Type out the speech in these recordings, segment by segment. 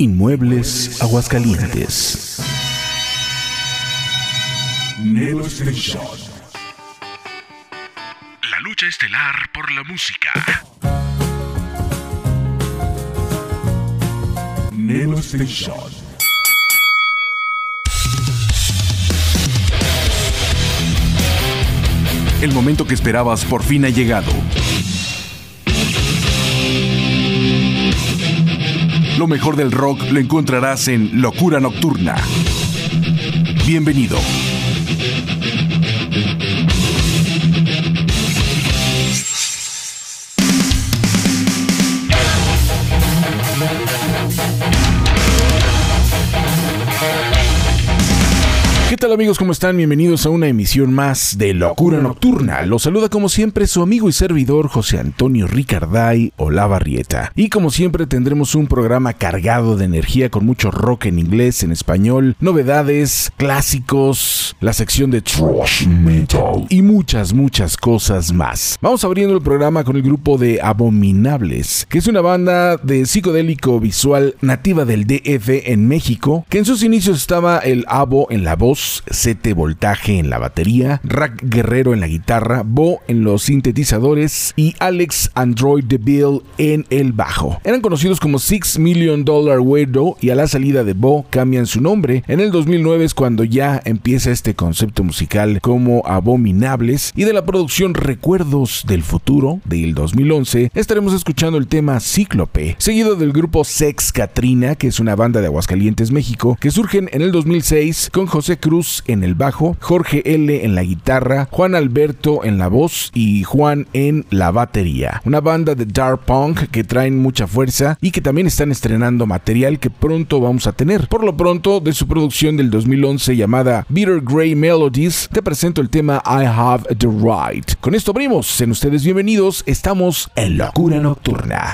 Inmuebles Aguascalientes. La lucha estelar por la música. Neo Station. El momento que esperabas por fin ha llegado. Lo mejor del rock lo encontrarás en Locura Nocturna. Bienvenido. Tal amigos? ¿Cómo están? Bienvenidos a una emisión más de Locura Nocturna. Los saluda como siempre su amigo y servidor José Antonio Ricarday Olavarrieta. Y como siempre tendremos un programa cargado de energía con mucho rock en inglés, en español, novedades, clásicos, la sección de thrash metal y muchas, muchas cosas más. Vamos abriendo el programa con el grupo de Abominables, que es una banda de psicodélico visual nativa del DF en México, que en sus inicios estaba el Abo en la voz, Voltaje en la batería, Rack Guerrero en la guitarra, Bo en los sintetizadores y Alex Android DeVille en el bajo. Eran conocidos como Six Million Dollar Weirdo y a la salida de Bo cambian su nombre. En el 2009 es cuando ya empieza este concepto musical como Abominables y de la producción Recuerdos del Futuro del 2011 estaremos escuchando el tema Cíclope, seguido del grupo Sex Katrina, que es una banda de Aguascalientes, México, que surgen en el 2006 con José Cruz en el bajo, Jorge L en la guitarra, Juan Alberto en la voz y Juan en la batería. Una banda de dark punk que traen mucha fuerza y que también están estrenando material que pronto vamos a tener. Por lo pronto, de su producción del 2011 llamada Bitter Grey Melodies, te presento el tema I Have the Right. Con esto abrimos, sean ustedes bienvenidos, estamos en Locura Nocturna.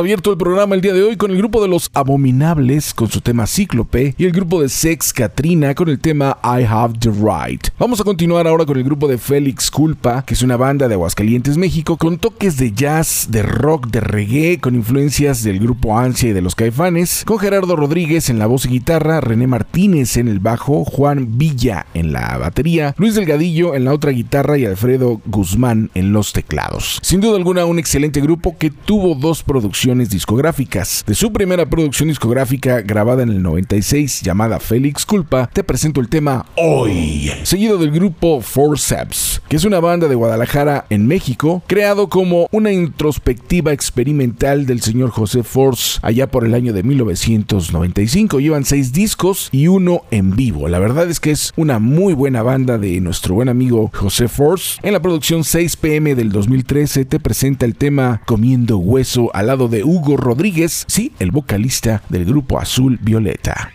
Abierto el programa el día de hoy con el grupo de los Abominables con su tema Cíclope y el grupo de Sex Katrina con el tema I Have the Right. Vamos a continuar ahora con el grupo de Félix Culpa, que es una banda de Aguascalientes, México, con toques de jazz, de rock, de reggae, con influencias del grupo Ansia y de los Caifanes, con Gerardo Rodríguez en la voz y guitarra, René Martínez en el bajo, Juan Villa en la batería, Luis Delgadillo en la otra guitarra y Alfredo Guzmán en los teclados. Sin duda alguna, un excelente grupo que tuvo dos producciones discográficas. De su primera producción discográfica grabada en el 96 llamada Félix Culpa, te presento el tema Hoy, seguido del grupo Forceps, que es una banda de Guadalajara en México, creado como una introspectiva experimental del señor José Force allá por el año de 1995. Llevan seis discos y uno en vivo. La verdad es que es una muy buena banda de nuestro buen amigo José Force. En la producción 6 pm del 2013 te presenta el tema Comiendo Hueso al lado de Hugo Rodríguez, sí, el vocalista del grupo Azul Violeta.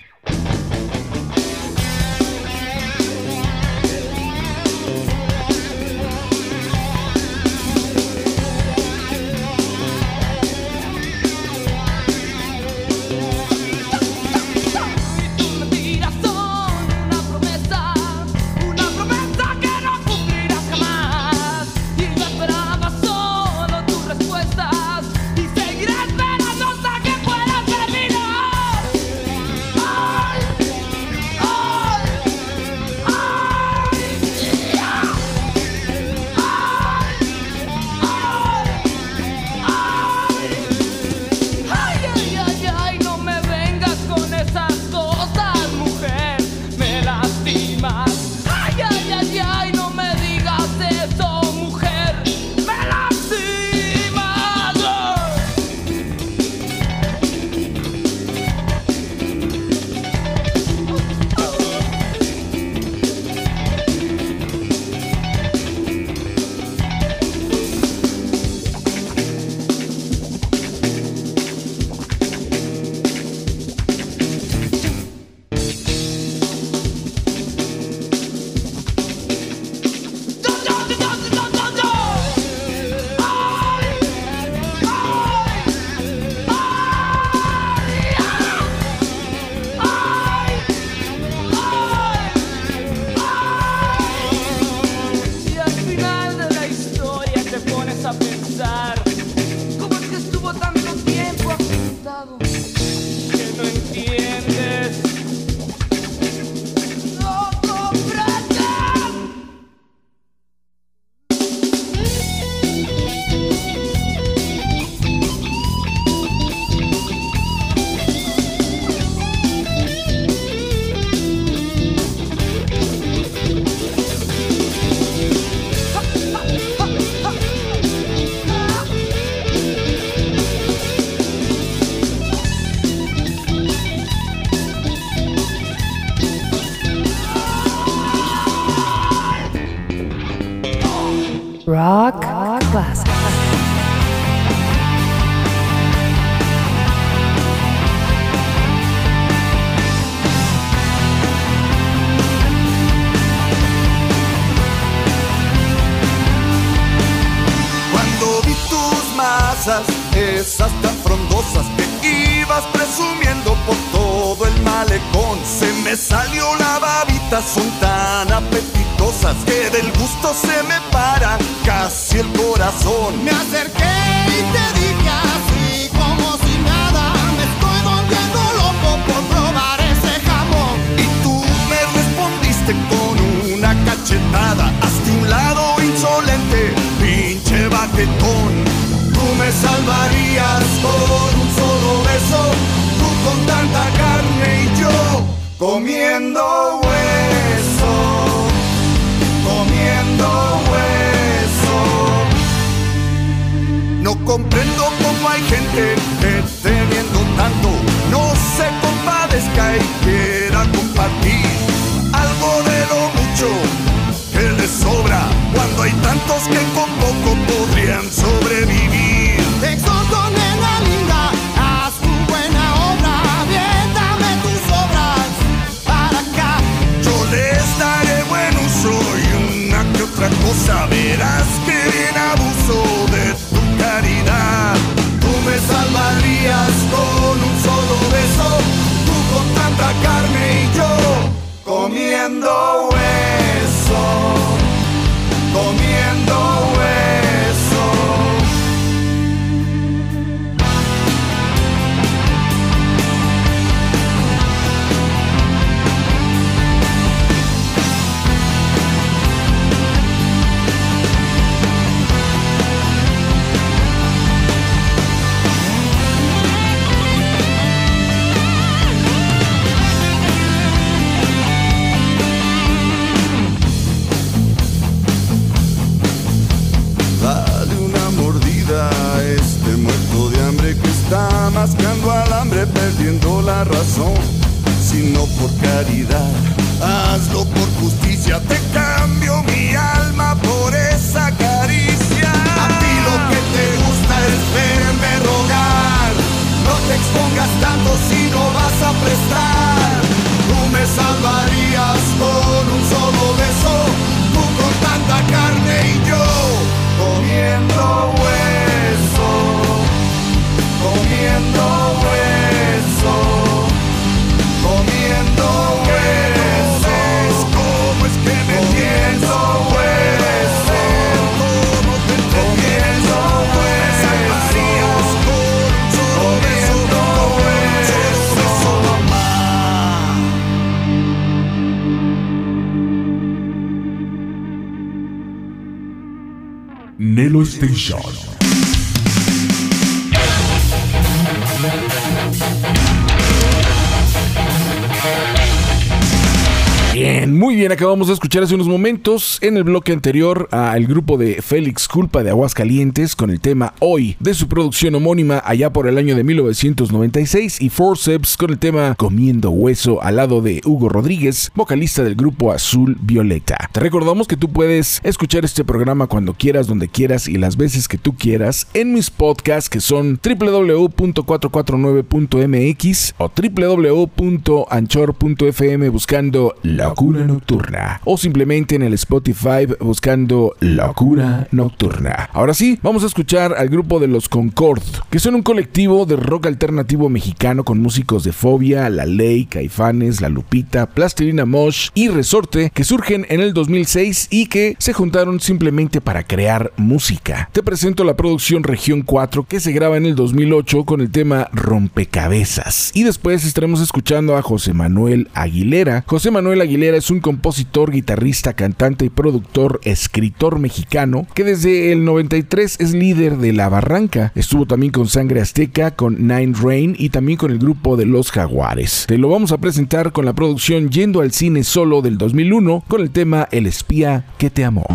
Acabamos de escuchar hace unos momentos en el bloque anterior al grupo de Félix Culpa de Aguascalientes con el tema Hoy de su producción homónima allá por el año de 1996 y Forceps con el tema Comiendo Hueso al lado de Hugo Rodríguez, vocalista del grupo Azul Violeta. Te recordamos que tú puedes escuchar este programa cuando quieras, donde quieras y las veces que tú quieras en mis podcasts que son www.449.mx o www.anchor.fm buscando Locura Nocturna o simplemente en el Spotify buscando Locura Nocturna. Ahora sí, vamos a escuchar al grupo de los Concord, que son un colectivo de rock alternativo mexicano con músicos de Fobia, La Ley, Caifanes, La Lupita, Plastilina Mosh y Resorte que surgen en el 2006 y que se juntaron simplemente para crear música. Te presento la producción Región 4 que se graba en el 2008 con el tema Rompecabezas y después estaremos escuchando a José Manuel Aguilera. José Manuel Aguilera es un compositor, guitarrista, cantante y productor, escritor mexicano que desde el 93 es líder de La Barranca. Estuvo también con Sangre Azteca, con Nine Rain y también con el grupo de Los Jaguares. Te lo vamos a presentar con la producción Yendo al Cine Solo del 2001 con el tema El espía que te amó.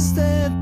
Instead.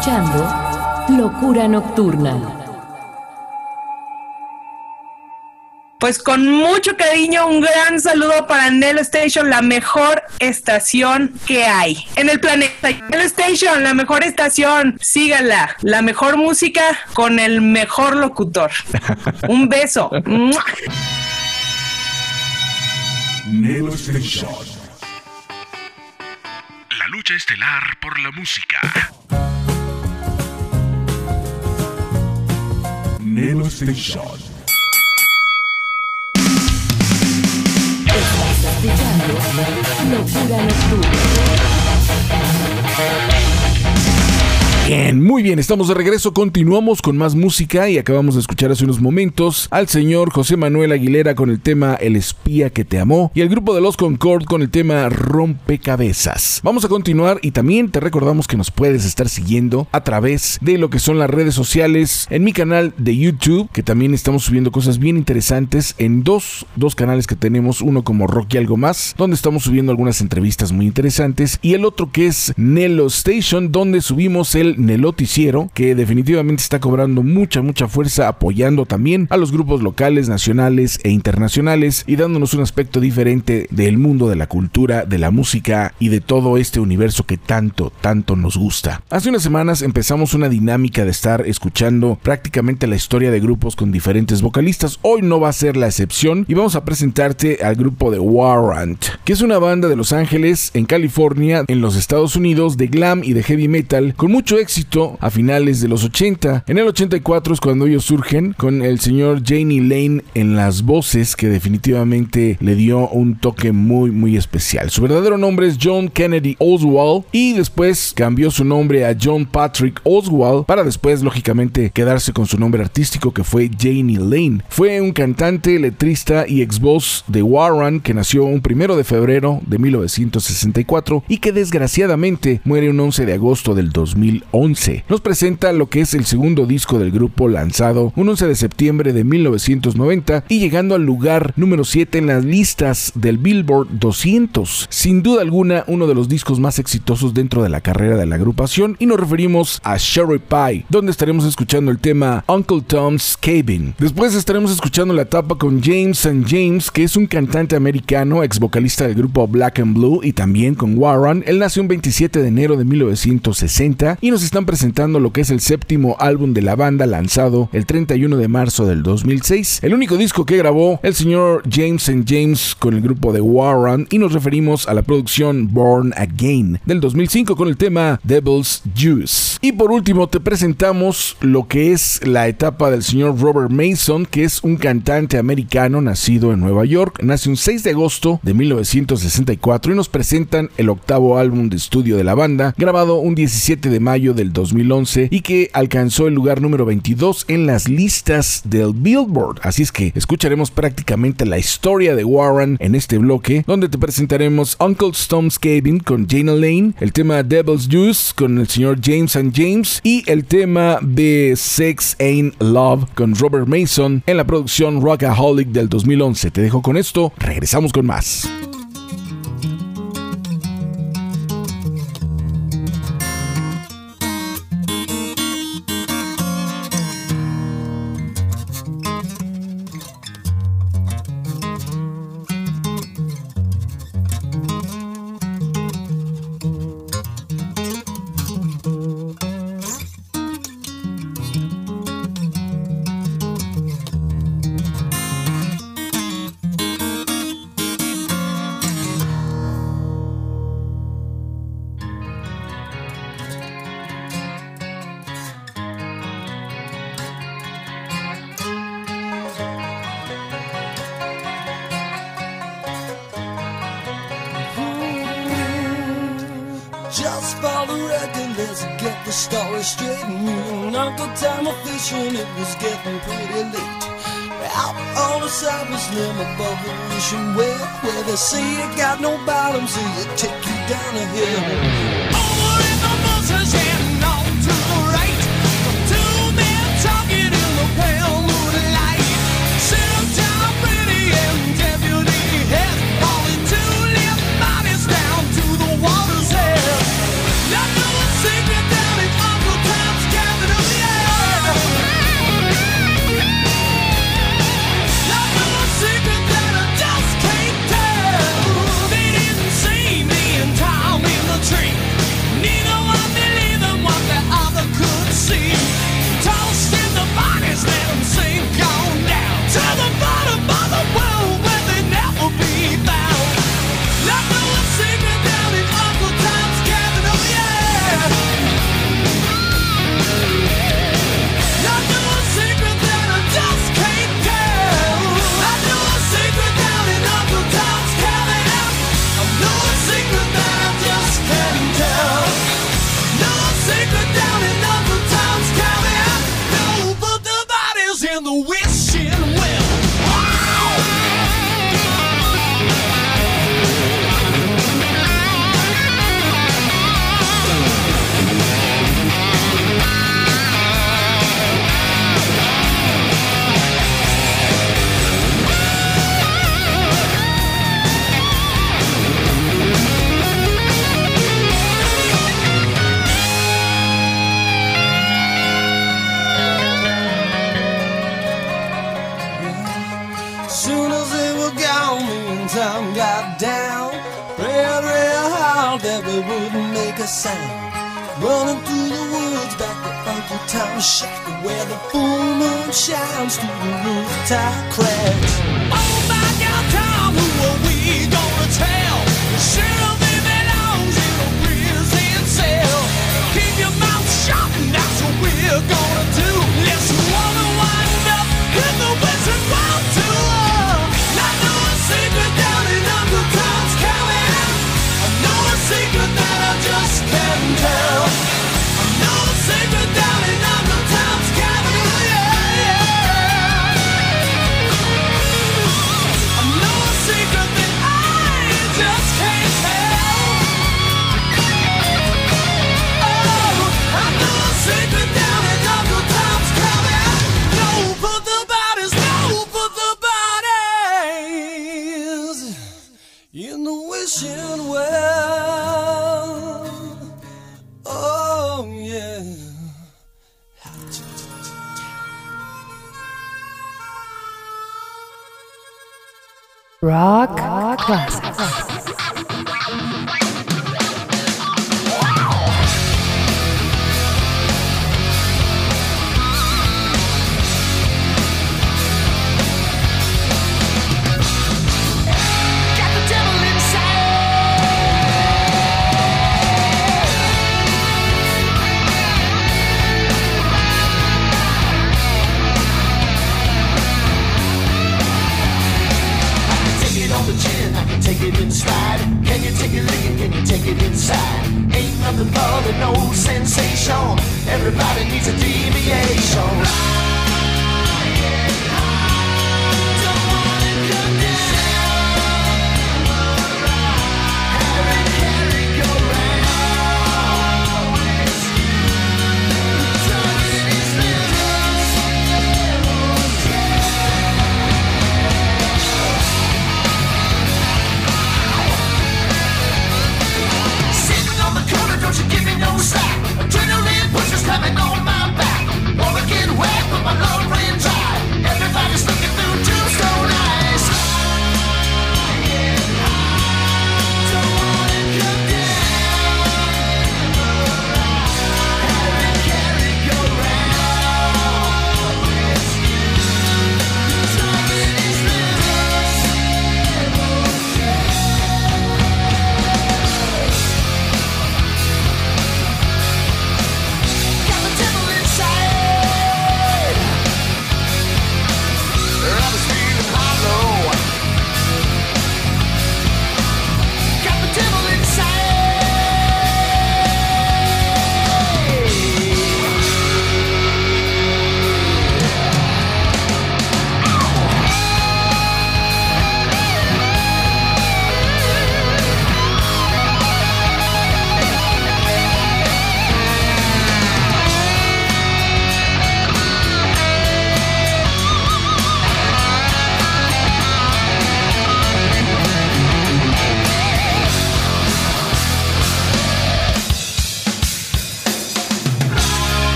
Escuchando Locura Nocturna. Pues con mucho cariño, un gran saludo para Nelo Station, la mejor estación que hay en el planeta. Nelo Station, la mejor estación, síganla. La mejor música con el mejor locutor. Un beso. Nelo Station. La lucha estelar por la música. Nelo Station. Estás escuchando Locura. Muy bien, estamos de regreso, continuamos con más música y acabamos de escuchar hace unos momentos al señor José Manuel Aguilera con el tema El espía que te amó y el grupo de los Concord con el tema Rompecabezas. Vamos a continuar y también te recordamos que nos puedes estar siguiendo a través de lo que son las redes sociales en mi canal de YouTube, que también estamos subiendo cosas bien interesantes en dos, dos canales que tenemos, uno como Rocky Algo Más, donde estamos subiendo algunas entrevistas muy interesantes y el otro que es Nelo Station, donde subimos el Neloticiero, que definitivamente está cobrando mucha, mucha fuerza, apoyando también a los grupos locales, nacionales e internacionales y dándonos un aspecto diferente del mundo de la cultura, de la música y de todo este universo que tanto, tanto nos gusta. Hace unas semanas empezamos una dinámica de estar escuchando prácticamente la historia de grupos con diferentes vocalistas. Hoy no va a ser la excepción y vamos a presentarte al grupo de Warrant, que es una banda de Los Ángeles, en California, en los Estados Unidos, de glam y de heavy metal, con mucho éxito a finales de los 80. En el 84 es cuando ellos surgen con el señor Janie Lane en las voces que definitivamente le dio un toque muy muy especial. Su verdadero nombre es John Kennedy Oswald y después cambió su nombre a John Patrick Oswald para después lógicamente quedarse con su nombre artístico que fue Janie Lane. Fue un cantante, letrista y ex voz de Warren que nació un primero de febrero de 1964 y que desgraciadamente muere un 11 de agosto del 2011. Nos presenta lo que es el segundo disco del grupo lanzado un 11 de septiembre de 1990 y llegando al lugar número 7 en las listas del Billboard 200. Sin duda alguna uno de los discos más exitosos dentro de la carrera de la agrupación y nos referimos a Sherry Pie, donde estaremos escuchando el tema Uncle Tom's Cabin. Después estaremos escuchando la etapa con James and James, que es un cantante americano, ex vocalista del grupo Black and Blue y también con Warren. Él nació un 27 de enero de 1960 y nos están presentando lo que es el séptimo álbum de la banda lanzado el 31 de marzo del 2006. El único disco que grabó el señor James James con el grupo de Warren y nos referimos a la producción Born Again del 2005 con el tema Devil's Juice. Y por último te presentamos lo que es la etapa del señor Robert Mason, que es un cantante americano nacido en Nueva York. Nace un 6 de agosto de 1964 y nos presentan el octavo álbum de estudio de la banda, grabado un 17 de mayo del 2011 y que alcanzó el lugar número 22 en las listas del Billboard. Así es que escucharemos prácticamente la historia de Warren en este bloque, donde te presentaremos Uncle Tom's Cabin con Jane Lane, el tema Devil's Juice con el señor James and James y el tema de Sex Ain't Love con Robert Mason en la producción Rockaholic del 2011. Te dejo con esto, regresamos con más. Get the story straight. Me and Uncle Tom were fishing, it was getting pretty late. Out on the cypress limb above the ocean well, where they say you got no bottom, so you take you down a hill.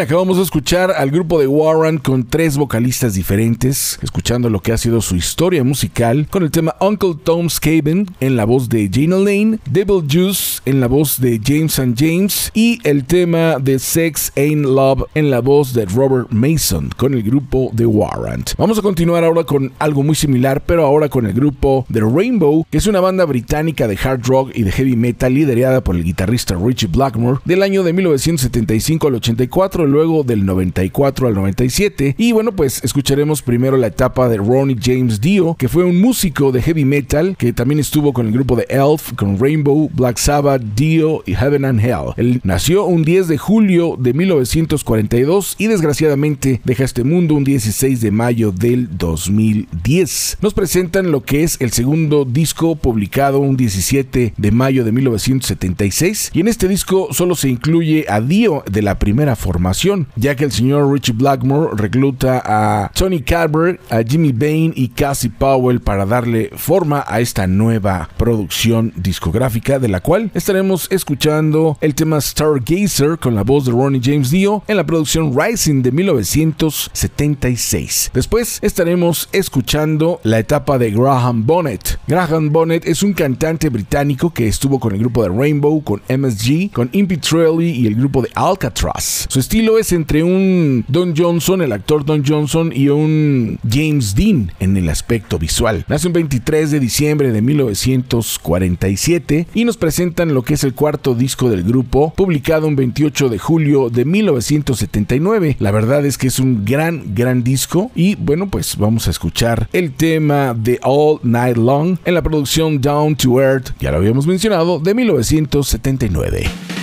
Acabamos de escuchar al grupo de Warren con tres vocalistas diferentes, escuchando lo que ha sido su historia musical, con el tema Uncle Tom's Cabin en la voz de Gina Lane, Devil Juice en la voz de James and James y el tema de Sex Ain't Love en la voz de Robert Mason con el grupo de Warren. Vamos a continuar ahora con algo muy similar, pero ahora con el grupo The Rainbow, que es una banda británica de hard rock y de heavy metal liderada por el guitarrista Richie Blackmore del año de 1975 al 84, luego del 94 al 97. Y bueno, pues escucharemos primero la etapa de Ronnie James Dio, que fue un músico de heavy metal que también estuvo con el grupo de Elf, con Rainbow, Black Sabbath, Dio y Heaven and Hell. Él nació un 10 de julio de 1942 y desgraciadamente deja este mundo un 16 de mayo del 2010. Nos presentan lo que es el segundo disco publicado un 17 de mayo de 1976 y en este disco solo se incluye a Dio de la primera formación, ya que el señor Richie Blackmore recluta a Tony Carver, a Jimmy Bain y Cassie Powell para darle forma a esta nueva producción discográfica, de la cual estaremos escuchando el tema Stargazer con la voz de Ronnie James Dio en la producción Rising de 1976. Después estaremos escuchando la etapa de Graham Bonnet. Graham Bonnet es un cantante británico que estuvo con el grupo de Rainbow, con MSG, con Impy y el grupo de Alcatraz. Su estilo es entre un Don Johnson, el actor Don Johnson, y un James Dean en el aspecto visual. Nace un 23 de diciembre de 1947 y nos presentan lo que es el cuarto disco del grupo, publicado un 28 de julio de 1979. La verdad es que es un gran, gran disco y bueno, pues vamos a escuchar el tema de All Night Long en la producción Down to Earth, ya lo habíamos mencionado, de 1979.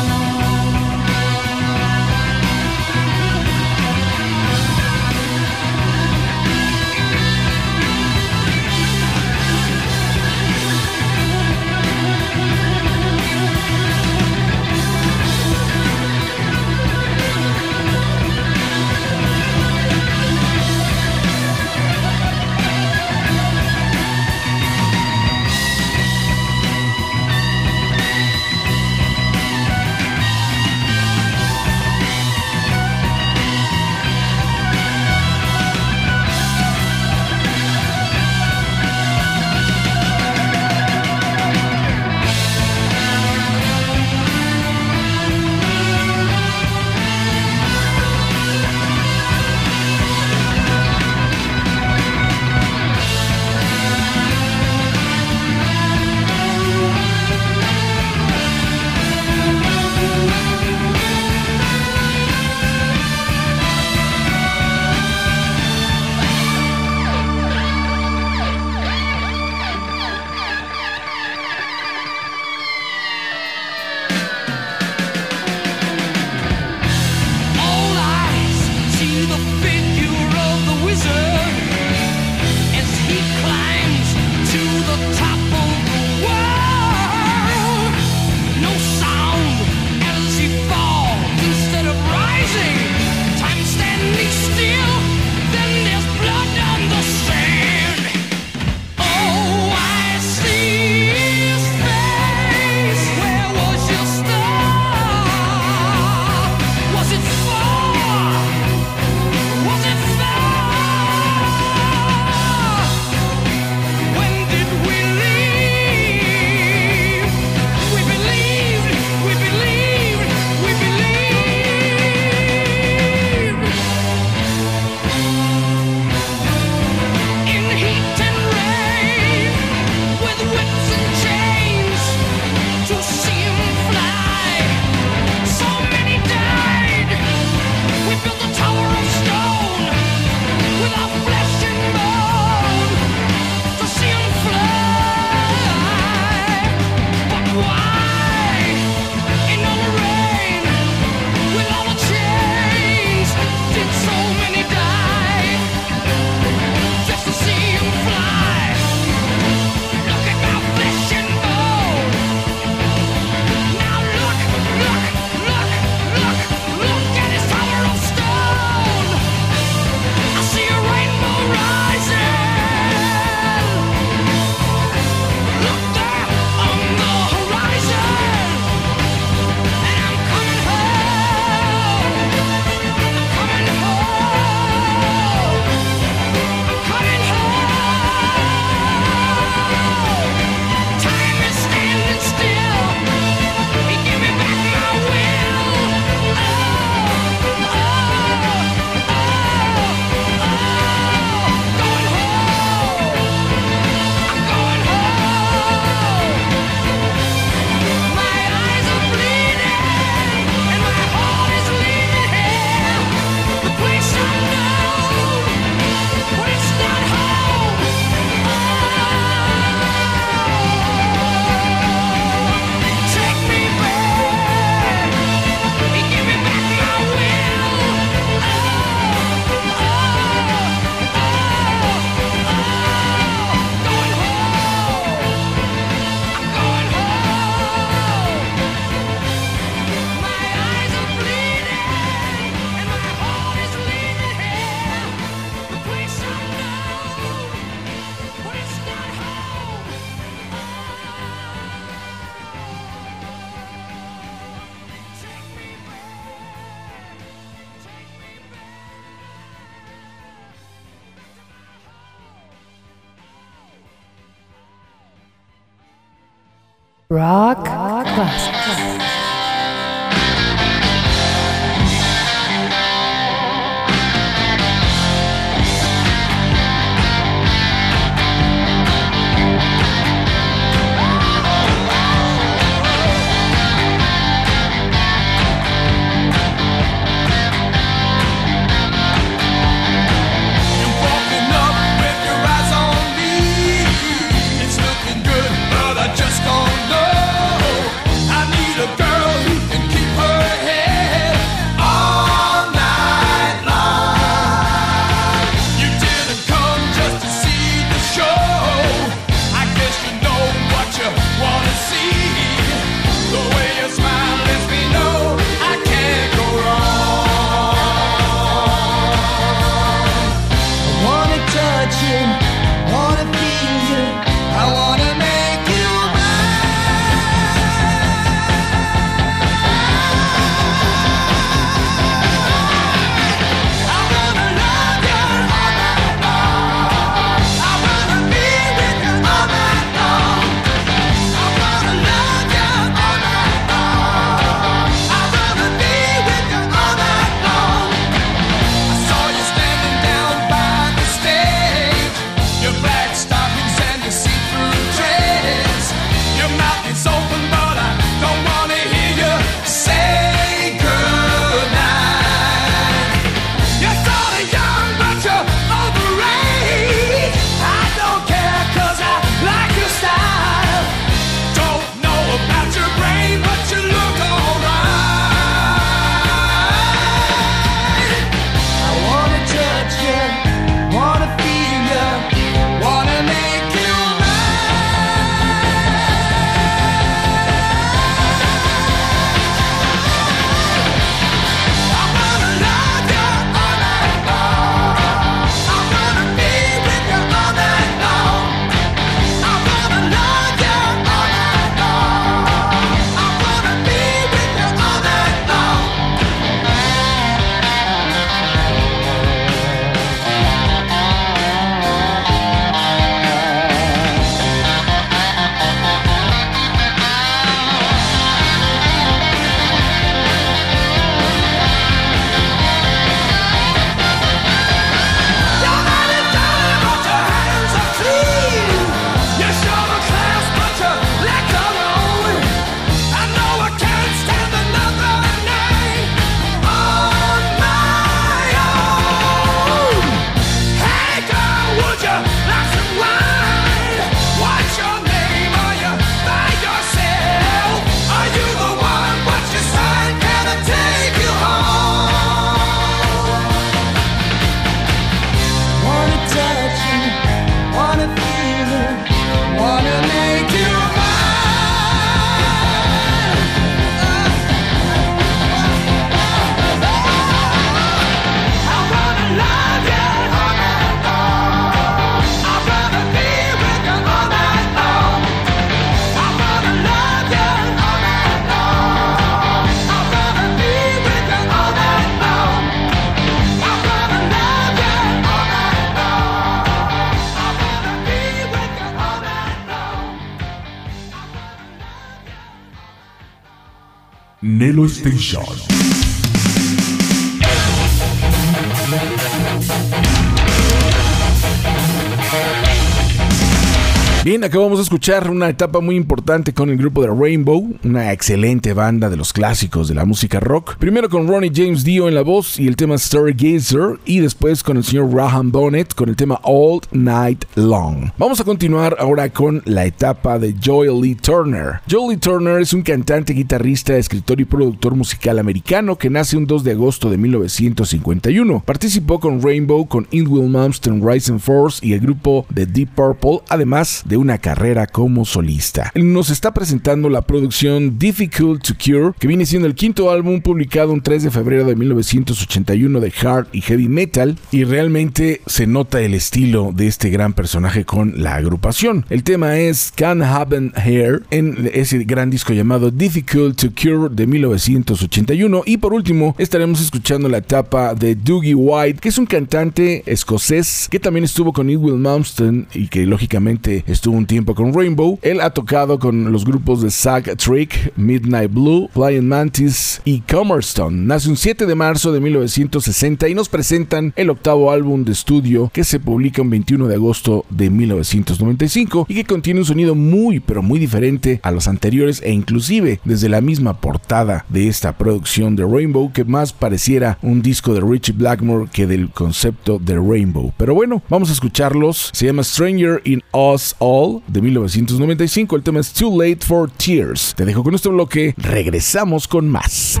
Escuchar una etapa muy importante con el grupo de Rainbow, una excelente banda de los clásicos de la música rock. Primero con Ronnie James Dio en la voz y el tema Stargazer, y después con el señor Graham Bonnet con el tema All Night Long. Vamos a continuar ahora con la etapa de Joel Lee Turner. Joel Lee Turner es un cantante, guitarrista, escritor y productor musical americano que nace un 2 de agosto de 1951. Participó con Rainbow, con Ingwill Malmsteen Rising Force y el grupo de Deep Purple, además de una carrera como solista. Nos está presentando la producción Difficult to Cure, que viene siendo el quinto álbum publicado un 3 de febrero de 1981 de hard y heavy metal, y realmente se nota el estilo de este gran personaje con la agrupación. El tema es Can Happen Here en ese gran disco llamado Difficult to Cure de 1981 y por último estaremos escuchando la etapa de Dougie White, que es un cantante escocés que también estuvo con Will Malmsteen y que lógicamente estuvo un tiempo con Rainbow. Él ha tocado con los grupos de Zack Trick, Midnight Blue, Flying Mantis y Comerstone. Nace un 7 de marzo de 1960 y nos presentan el octavo álbum de estudio que se publica un 21 de agosto de 1995 y que contiene un sonido muy pero muy diferente a los anteriores e inclusive desde la misma portada de esta producción de Rainbow que más pareciera un disco de Richie Blackmore que del concepto de Rainbow. Pero bueno, vamos a escucharlos. Se llama Stranger in Us All de 1995. El tema es Too Late for Tears. Te dejo con este bloque. Regresamos con más.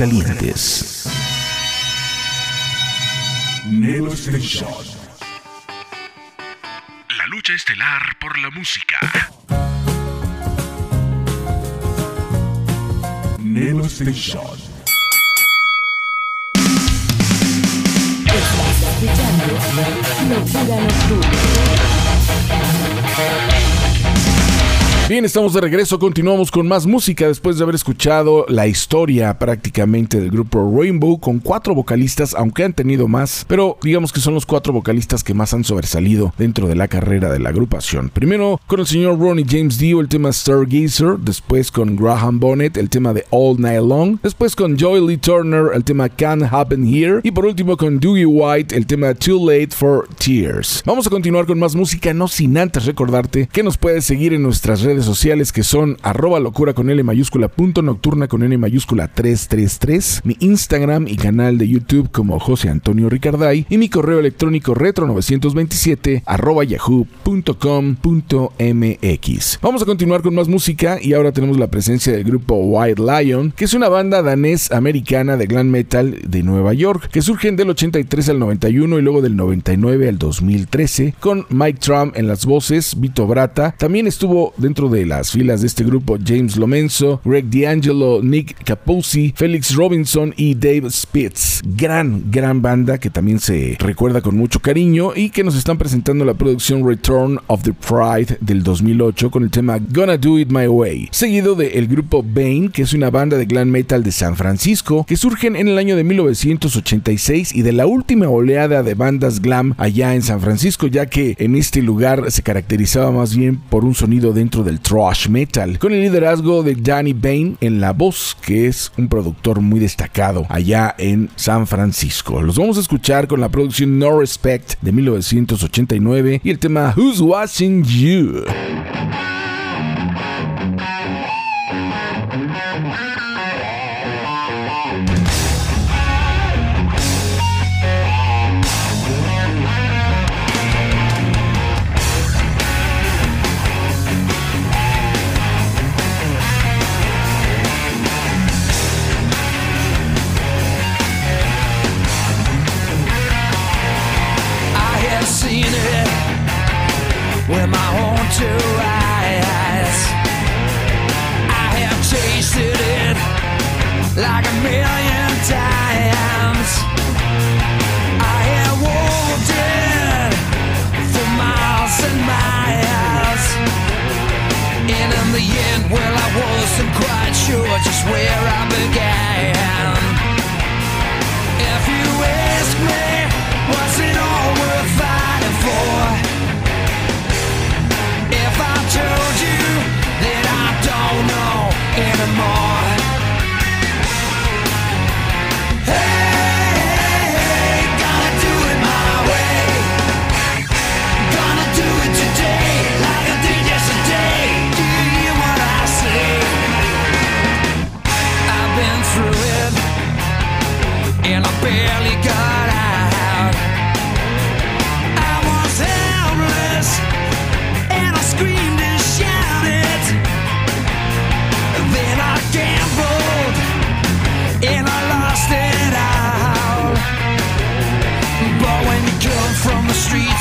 Aguascalientes. Nelo Station. lucha estelar por la música. Nelo Station. Estás escuchando Locura Nocturna. Bien, estamos de regreso, continuamos con más música después de haber escuchado la historia prácticamente del grupo Rainbow con cuatro vocalistas, aunque han tenido más, pero digamos que son los cuatro vocalistas que más han sobresalido dentro de la carrera de la agrupación. Primero con el señor Ronnie James Dio el tema Stargazer, después con Graham Bonnet el tema de All Night Long, después con Joy Lee Turner el tema Can't Happen Here y por último con Dewey White el tema Too Late for Tears. Vamos a continuar con más música, no sin antes recordarte que nos puedes seguir en nuestras redes sociales que son arroba locura con L mayúscula punto nocturna con N mayúscula 333, mi Instagram y canal de YouTube como José Antonio Ricarday y mi correo electrónico retro 927 arroba yahoo.com.mx. Vamos a continuar con más música y ahora tenemos la presencia del grupo White Lion, que es una banda danés-americana de glam metal de Nueva York, que surgen del 83 al 91 y luego del 99 al 2013, con Mike Trump en las voces, Vito Brata, también estuvo dentro de las filas de este grupo James Lomenzo, Greg D'Angelo, Nick Capuzzi, Felix Robinson y Dave Spitz. Gran, gran banda que también se recuerda con mucho cariño y que nos están presentando la producción Return of the Pride del 2008 con el tema Gonna Do It My Way, seguido del el grupo Bane, que es una banda de glam metal de San Francisco que surgen en el año de 1986 y de la última oleada de bandas glam allá en San Francisco, ya que en este lugar se caracterizaba más bien por un sonido dentro del thrash metal, con el liderazgo de Danny Bain en la voz, que es un productor muy destacado allá en San Francisco. Los vamos a escuchar con la producción No Respect de 1989 y el tema Who's Watching You. I have tasted it like a million times. I have walked it for miles and miles. And in the end, well, I wasn't quite sure just where I began.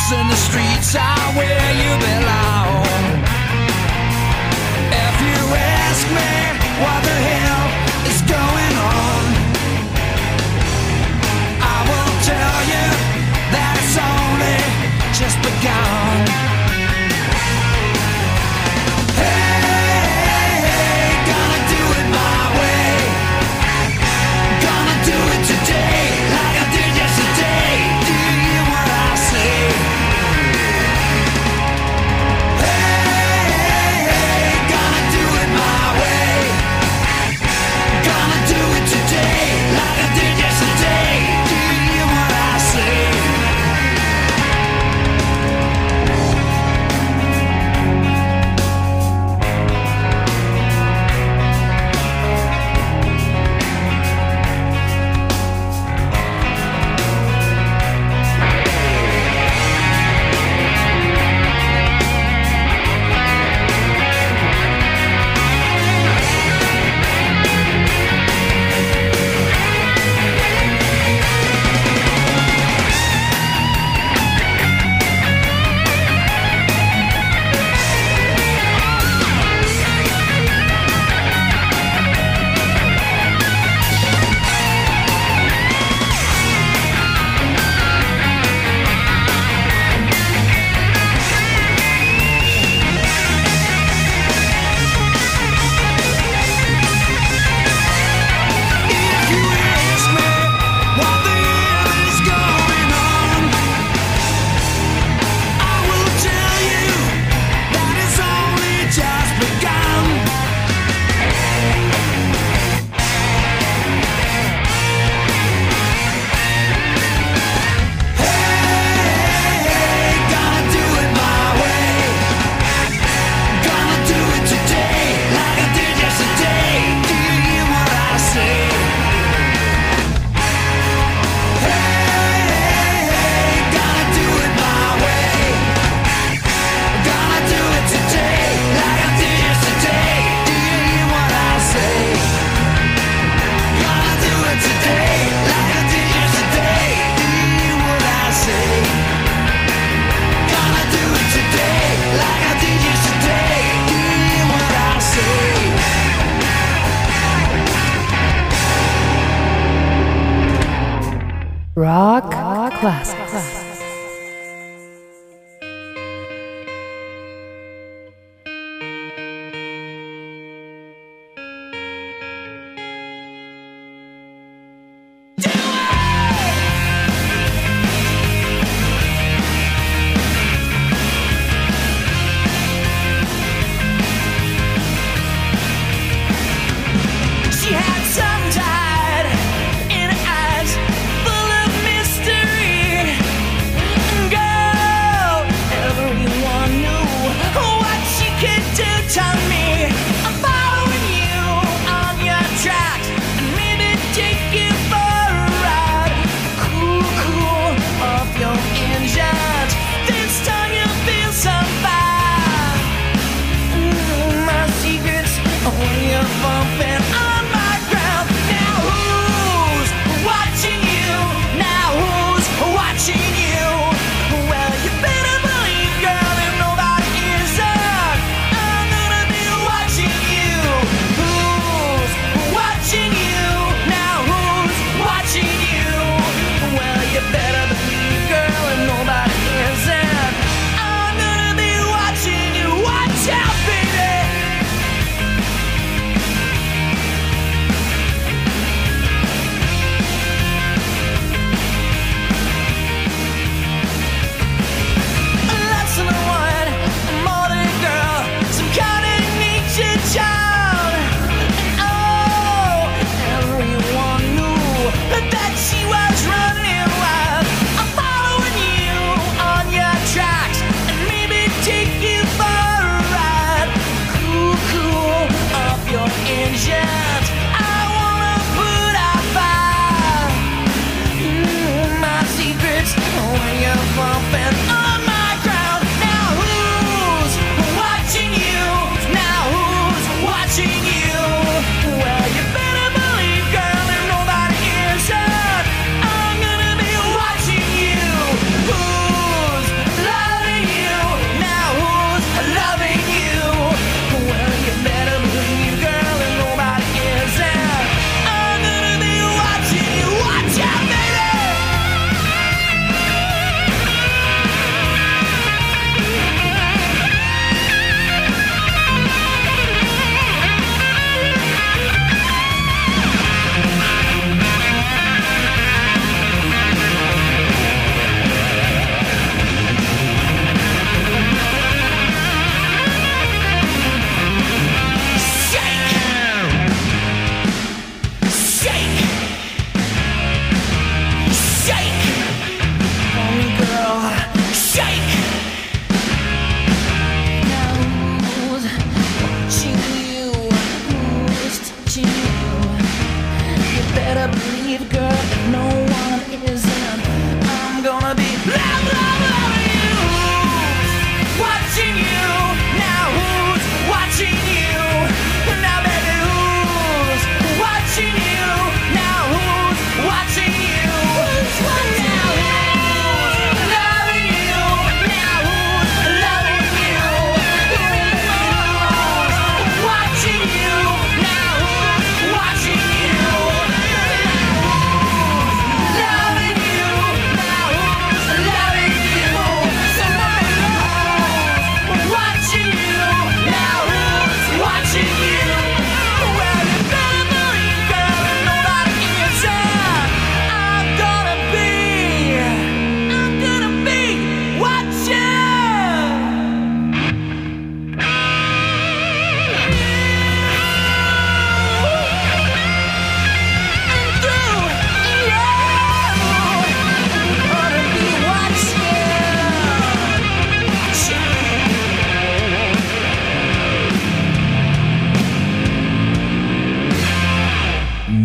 lights in the streets are where you belong. If you ask me what the hell is going on, I will tell you that it's only just begun.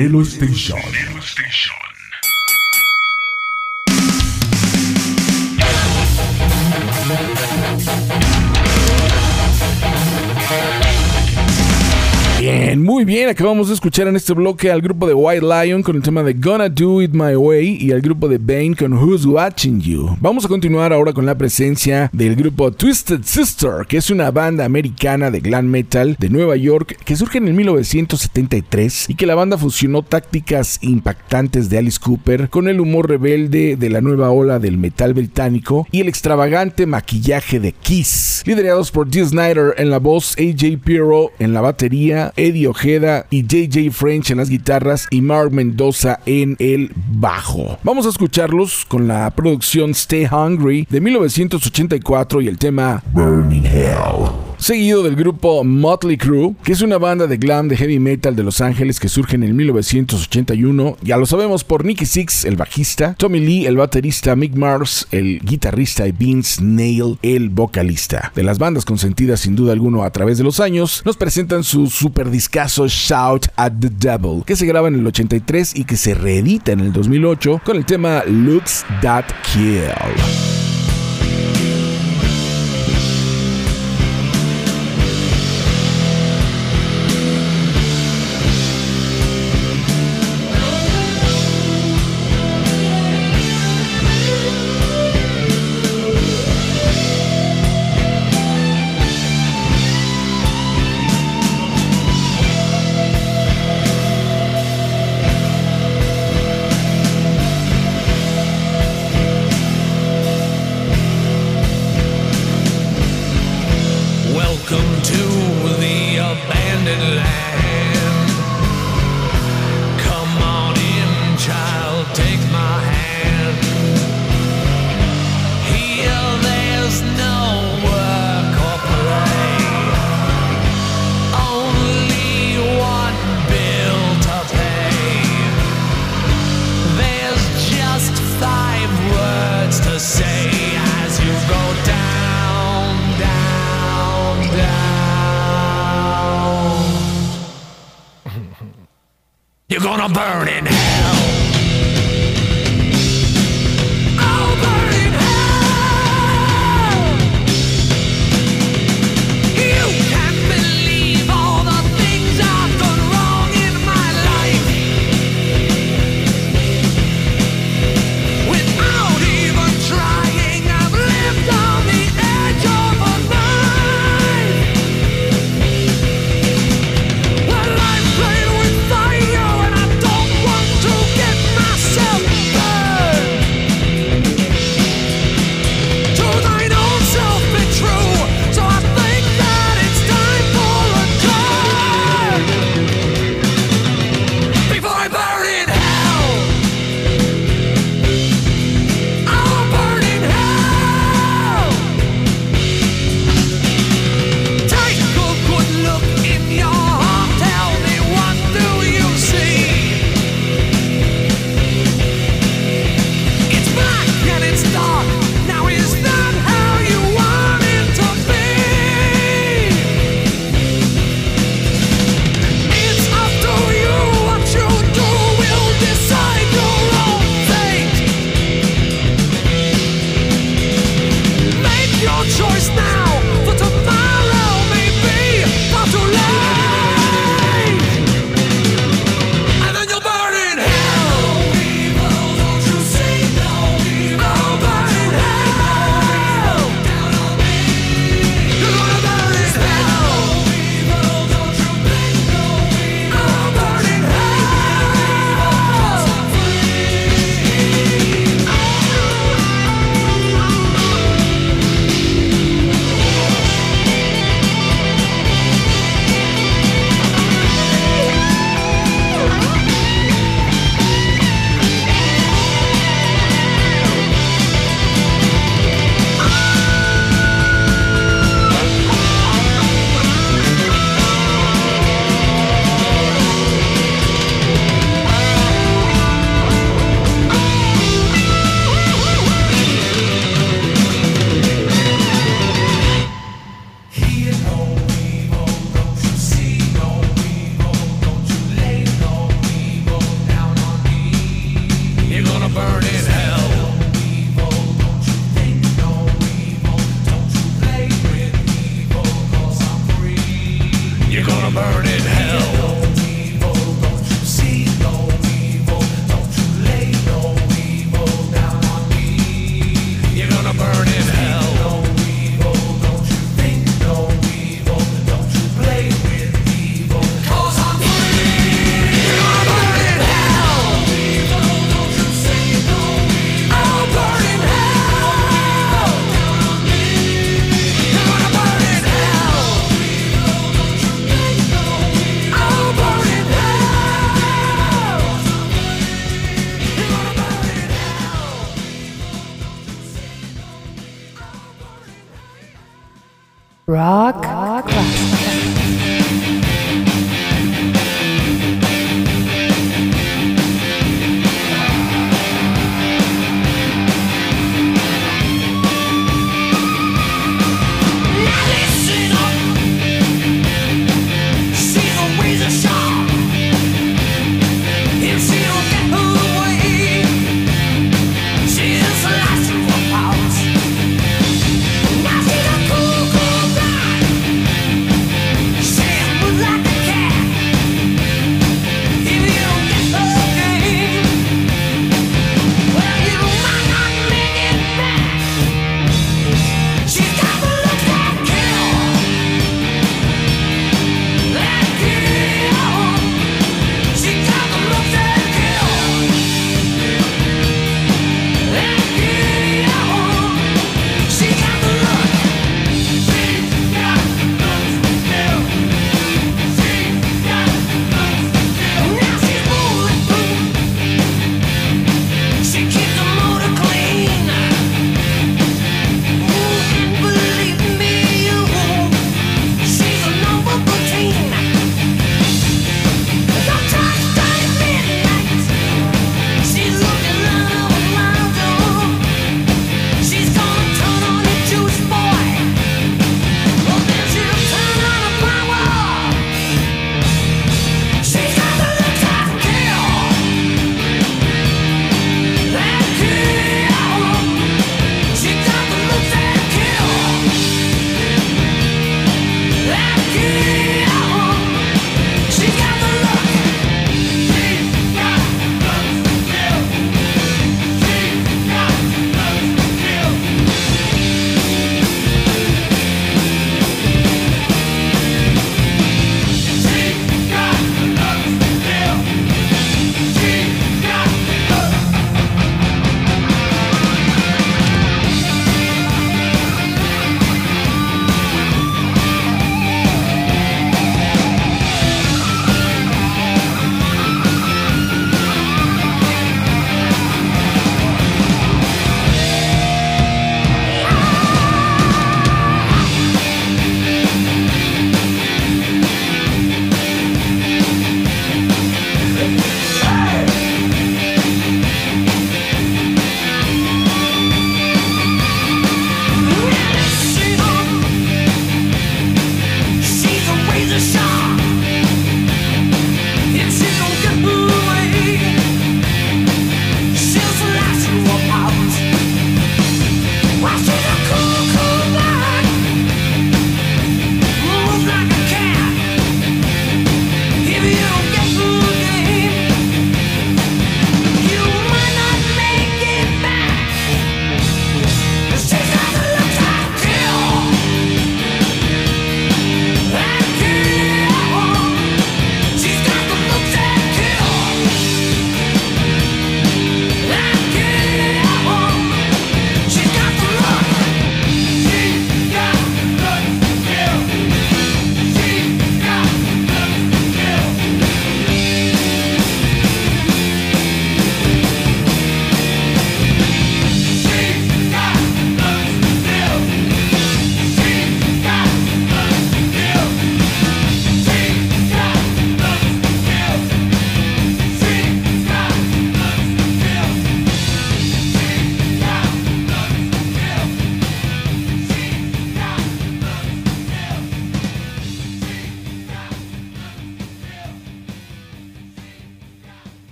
Nelo Station. Muy bien. Acabamos de escuchar en este bloque al grupo de White Lion con el tema de Gonna Do It My Way y al grupo de Bane con Who's Watching You. Vamos a continuar ahora con la presencia del grupo Twisted Sister, que es una banda americana de glam metal de Nueva York que surge en el 1973 y que la banda fusionó tácticas impactantes de Alice Cooper con el humor rebelde de la nueva ola del metal británico y el extravagante maquillaje de Kiss, liderados por Dee Snyder en la voz, AJ Pirro en la batería, Eddie Y JJ French en las guitarras y Mark Mendoza en el bajo. Vamos a escucharlos con la producción Stay Hungry de 1984 y el tema Burning Hell seguido del grupo Motley Crue, que es una banda de glam de heavy metal de Los Ángeles que surge en el 1981. Ya lo sabemos por Nicky Six, el bajista, Tommy Lee, el baterista, Mick Mars, el guitarrista y Vince Nail, el vocalista. De las bandas consentidas sin duda alguno a través de los años, nos presentan su super discazo Shout at the Devil, que se graba en el 83 y que se reedita en el 2008 con el tema Looks That Kill.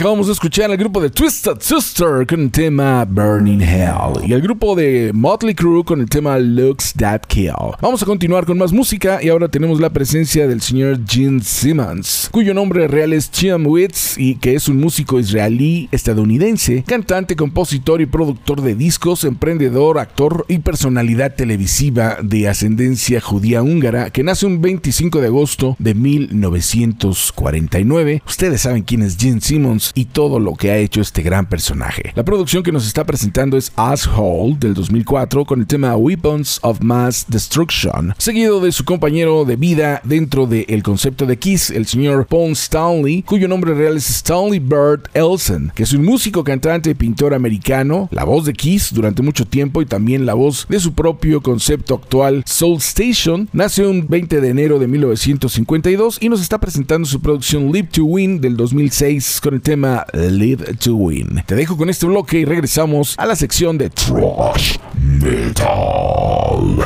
acabamos de escuchar al grupo de Twisted Sister con el tema Burning Hell y el grupo de Motley Crue con el tema Looks That Kill. Vamos a continuar con más música y ahora tenemos la presencia del señor Gene Simmons, cuyo nombre real es Chiam Witz y que es un músico israelí estadounidense, cantante, compositor y productor de discos, emprendedor, actor y personalidad televisiva de ascendencia judía húngara que nace un 25 de agosto de 1949. Ustedes saben quién es Gene Simmons todo lo que ha hecho este gran personaje. La producción que nos está presentando es Asshole del 2004 con el tema Weapons of Mass Destruction, seguido de su compañero de vida dentro del concepto de Kiss, el señor Paul Stanley, cuyo nombre real es Stanley Bird Elson, que es un músico, cantante y pintor americano, la voz de Kiss durante mucho tiempo y también la voz de su propio concepto actual Soul Station. Nació un 20 de enero de 1952 y nos está presentando su producción Live to Win del 2006 con el tema Live to Win. Te dejo con este bloque y regresamos a la sección de Trash Metal.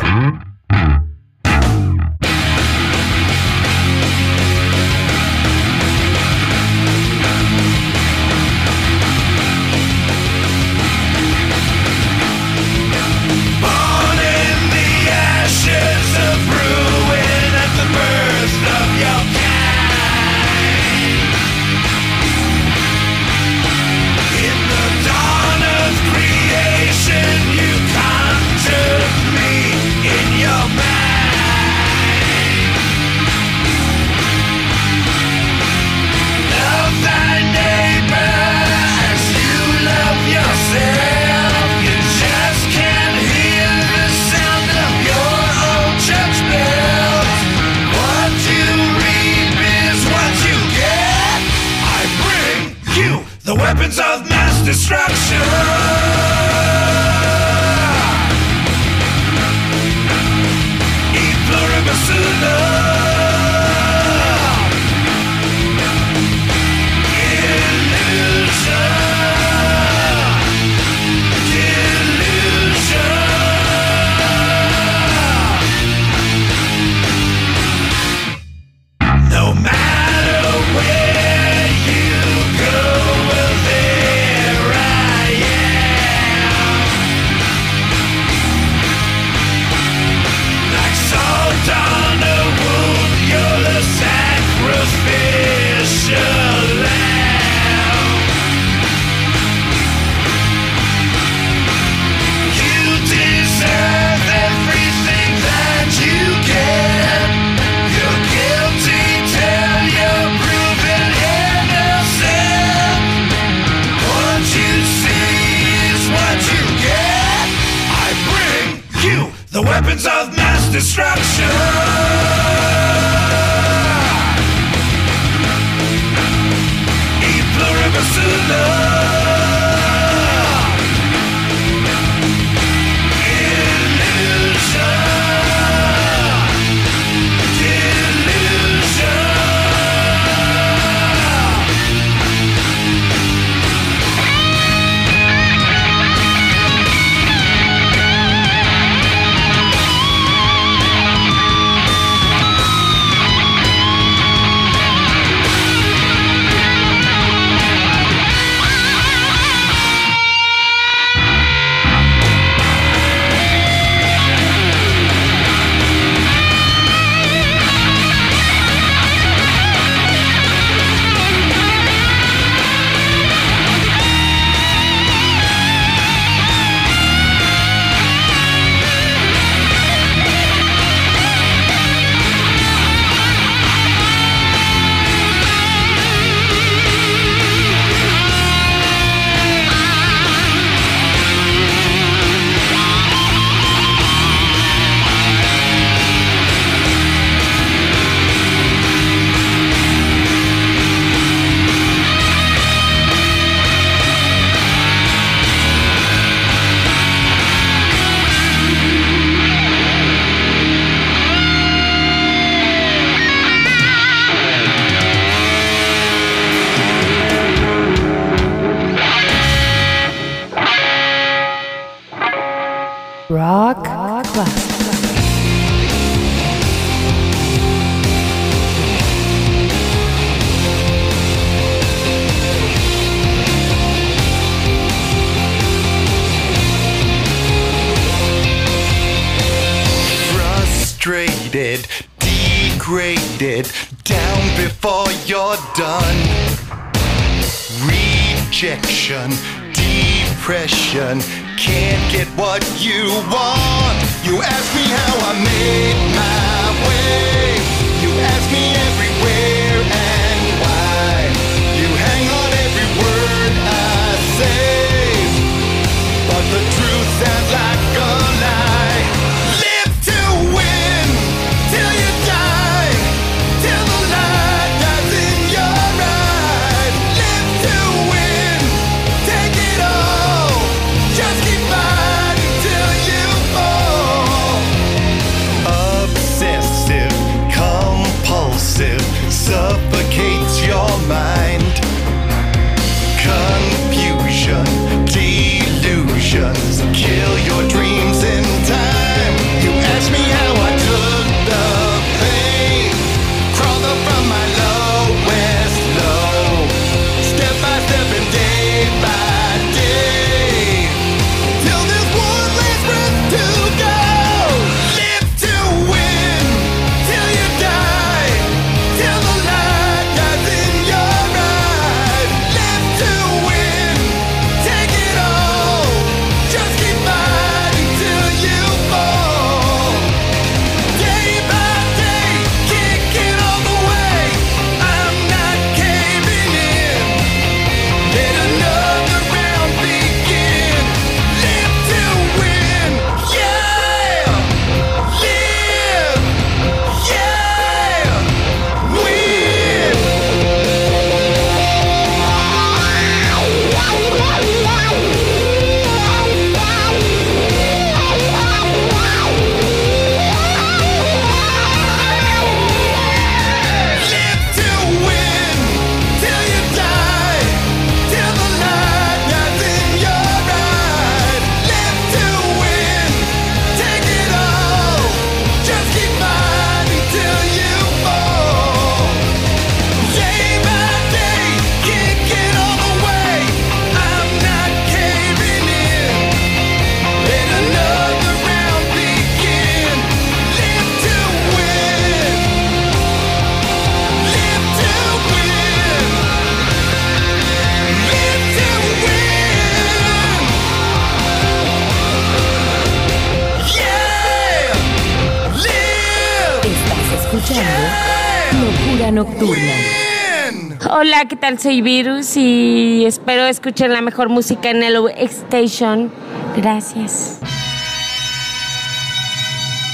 Soy Virus y espero escuchen la mejor música en el Station. Gracias.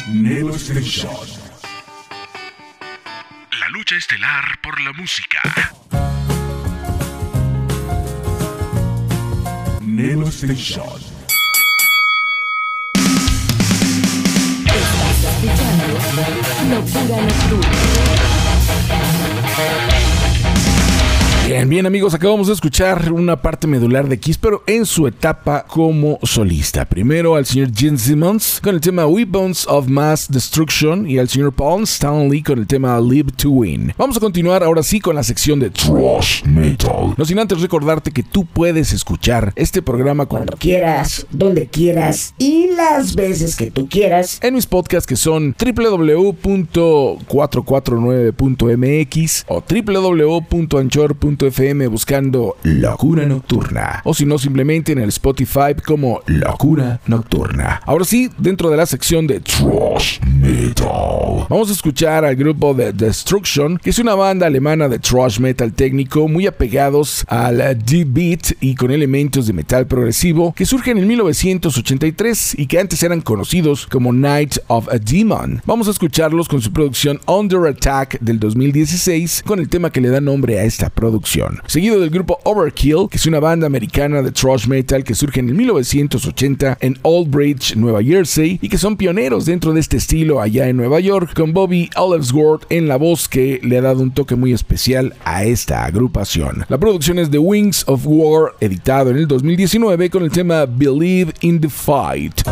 Nelo Station. La lucha estelar por la música. Nelo Station. Locura Nocturna. Bien, amigos, acabamos de escuchar una parte medular de Kiss, pero en su etapa como solista. Primero al señor Gene Simmons con el tema Weapons of Mass Destruction y al señor Paul Stanley con el tema Live to Win. Vamos a continuar ahora sí con la sección de Trash Metal. No sin antes recordarte que tú puedes escuchar este programa cuando quieras, donde quieras y las veces que tú quieras. en mis podcasts que son www.449.mx o www.anchor.fm buscando Locura Nocturna o si no simplemente en el Spotify como Locura Nocturna. Ahora sí, dentro de la sección de Trash Metal, vamos a escuchar al grupo de Destruction, que es una banda alemana de thrash metal técnico muy apegados al deep beat y con elementos de metal progresivo que surgen en 1983 y que antes eran conocidos como Night of a Demon. Vamos a escucharlos con su producción Under Attack del 2016 con el tema que le da nombre a esta producción. Seguido del grupo Overkill, que es una banda americana de thrash metal que surge en el 1980 en Old Bridge, Nueva Jersey y que son pioneros dentro de este estilo allá en Nueva York con Bobby Ellsworth en la voz que le ha dado un toque muy especial a esta agrupación. La producción es The Wings of War, editado en el 2019 con el tema Believe in the Fight.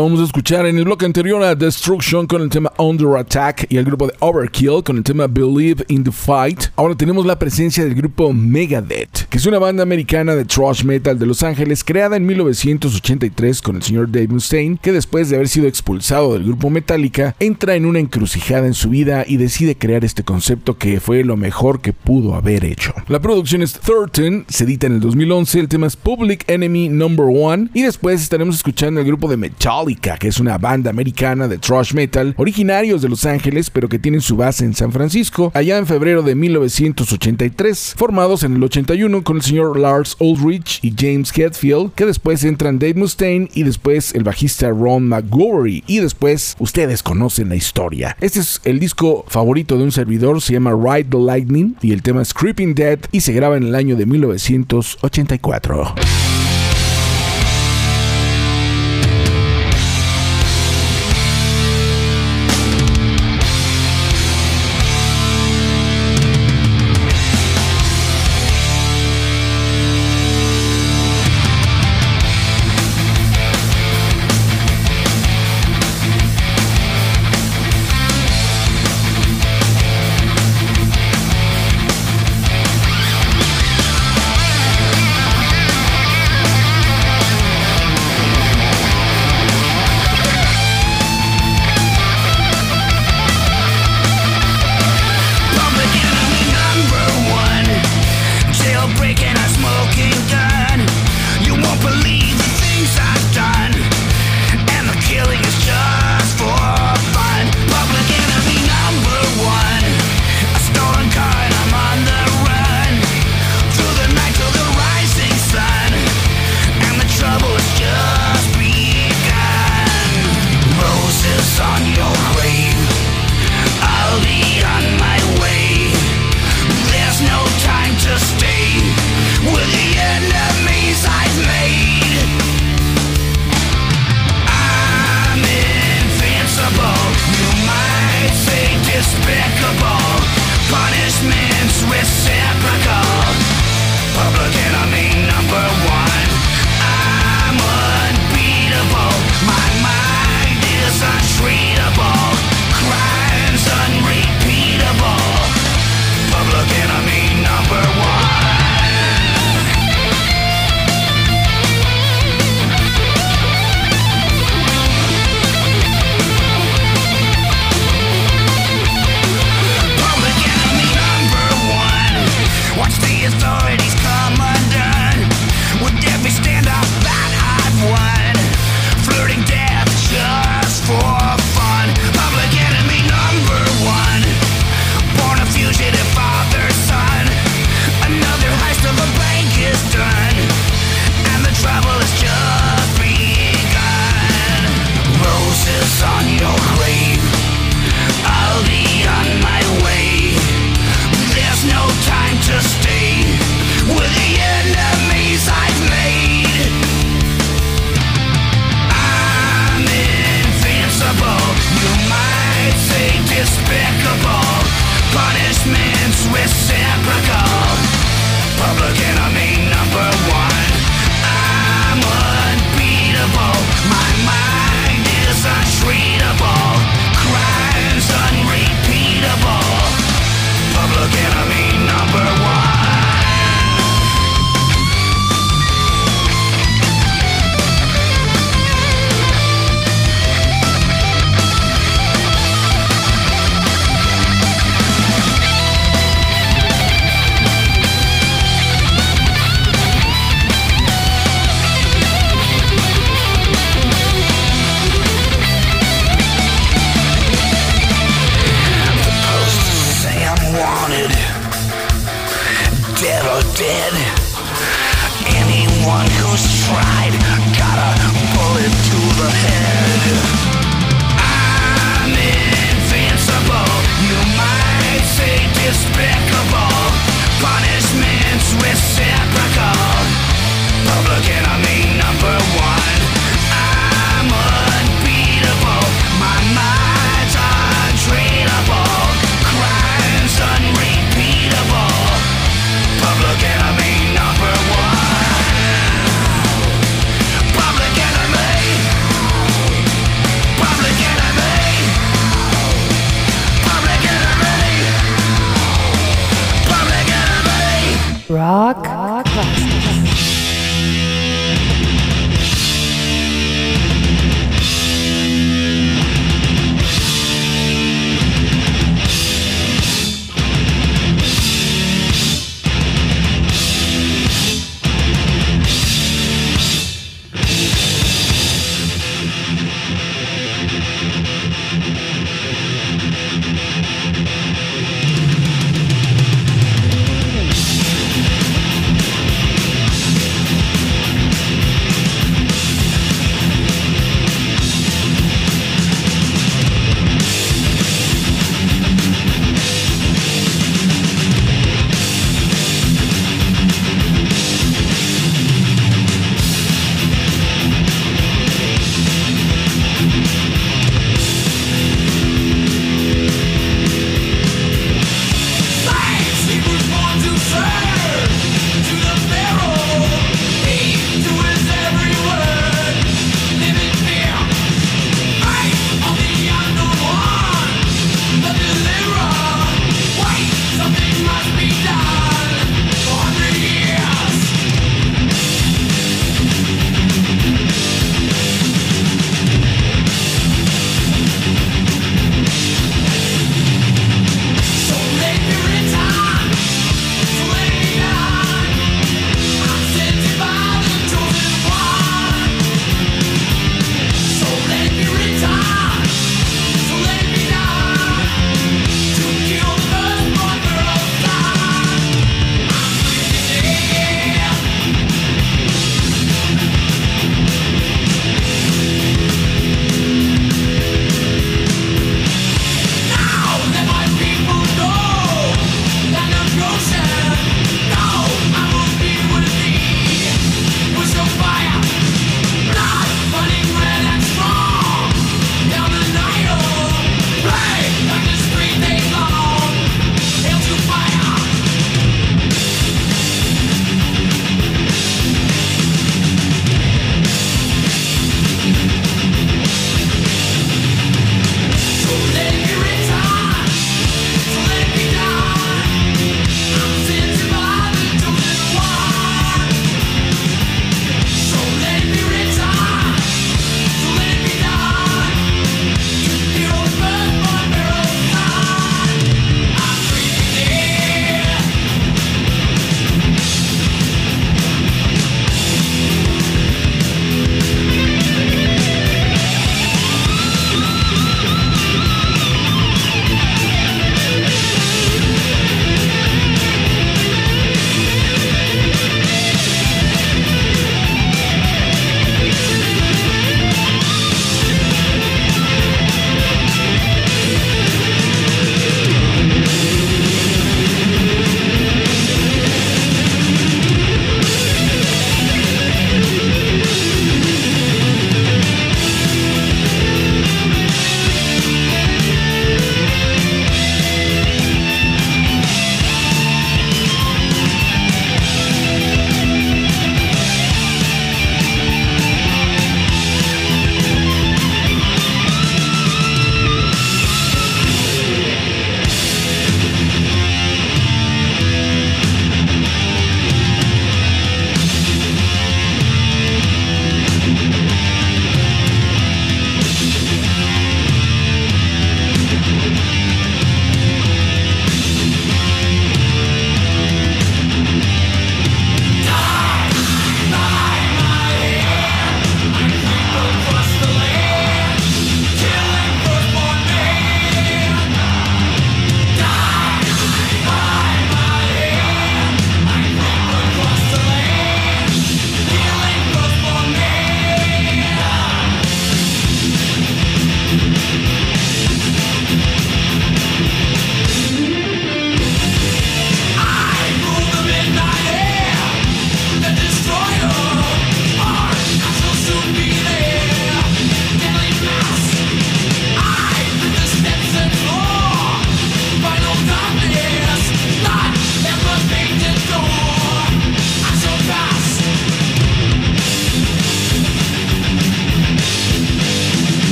Acabamos de escuchar en el bloque anterior a Destruction con el tema Under Attack y el grupo de Overkill con el tema Believe in the Fight. Ahora tenemos la presencia del grupo Megadeth, que es una banda americana de thrash metal de Los Ángeles creada en 1983 con el señor Dave Mustaine, que después de haber sido expulsado del grupo Metallica, entra en una encrucijada en su vida y decide crear este concepto que fue lo mejor que pudo haber hecho. La producción es 13, se edita en el 2011, el tema es Public Enemy Number One y después estaremos escuchando el grupo de Metallica, que es una banda americana de thrash metal, originarios de Los Ángeles, pero que tienen su base en San Francisco, allá en febrero de 1983, formados en el 81 con el señor Lars Ulrich y James Hetfield, que después entran Dave Mustaine y después el bajista Ron McGowery, y después ustedes conocen la historia. Este es el disco favorito de un servidor, se llama Ride the Lightning, y el tema es Creeping Dead, y se graba en el año de 1984.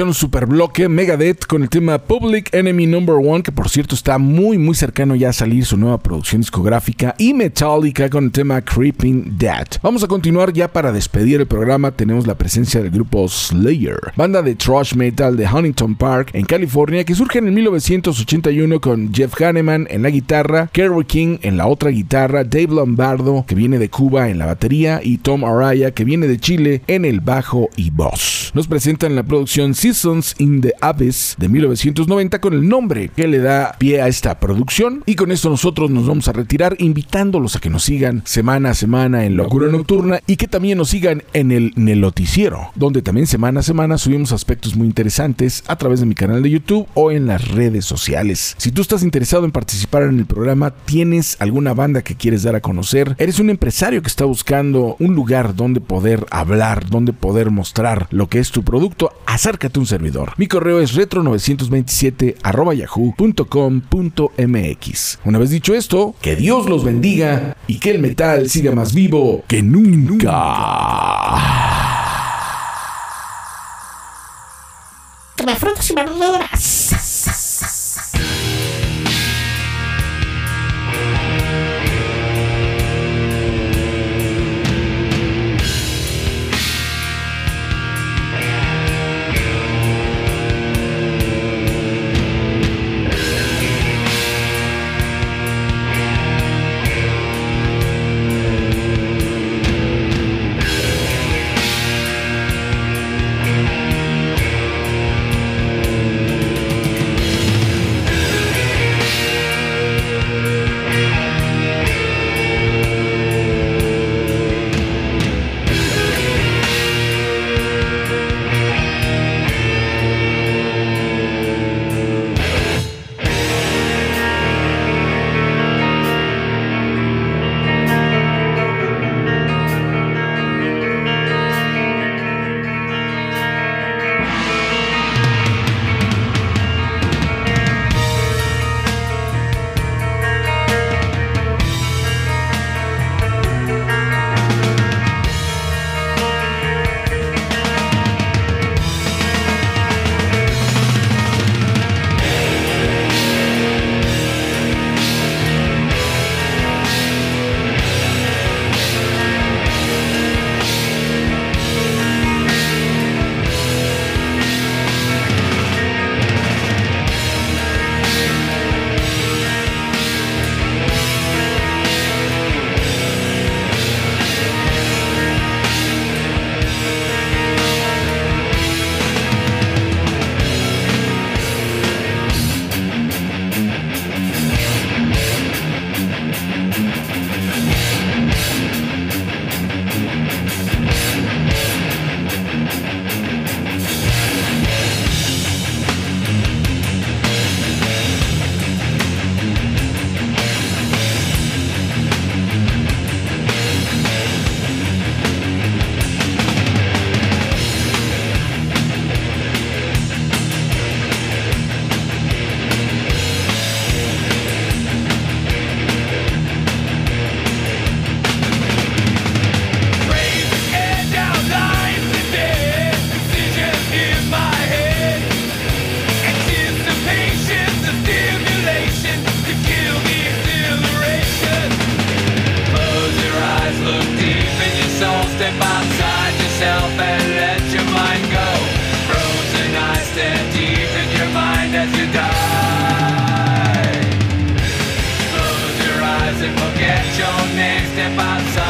Escuchar un super bloque Megadeth con el tema Public Enemy Number One, que por cierto está muy muy cercano ya a salir su nueva producción discográfica, y Metallica con el tema Creeping Dead. Vamos a continuar ya para despedir el programa. Tenemos la presencia del grupo Slayer, banda de thrash metal de Huntington Park en California, que surge en 1981 con Jeff Hanneman en la guitarra, Kerry King en la otra guitarra, Dave Lombardo que viene de Cuba en la batería y Tom Araya que viene de Chile en el bajo y voz. Nos presentan la producción Seasons in the Abyss de 1990 con el nombre que le da pie a esta producción. Y con esto nosotros nos vamos a retirar invitándolos a que nos sigan semana a semana en Locura Nocturna y que también nos sigan en el Neloticiero, donde también semana a semana subimos aspectos muy interesantes a través de mi canal de YouTube o en las redes sociales. Si tú estás interesado en participar en el programa, tienes alguna banda que quieres dar a conocer, eres un empresario que está buscando un lugar donde poder hablar, donde poder mostrar lo que es tu producto, acércate un servidor. Mi correo es retro927 yahoo.com.mx. Una vez dicho esto, que Dios los bendiga y que el metal siga más vivo que nunca. Verduras. and forget your name. Step outside.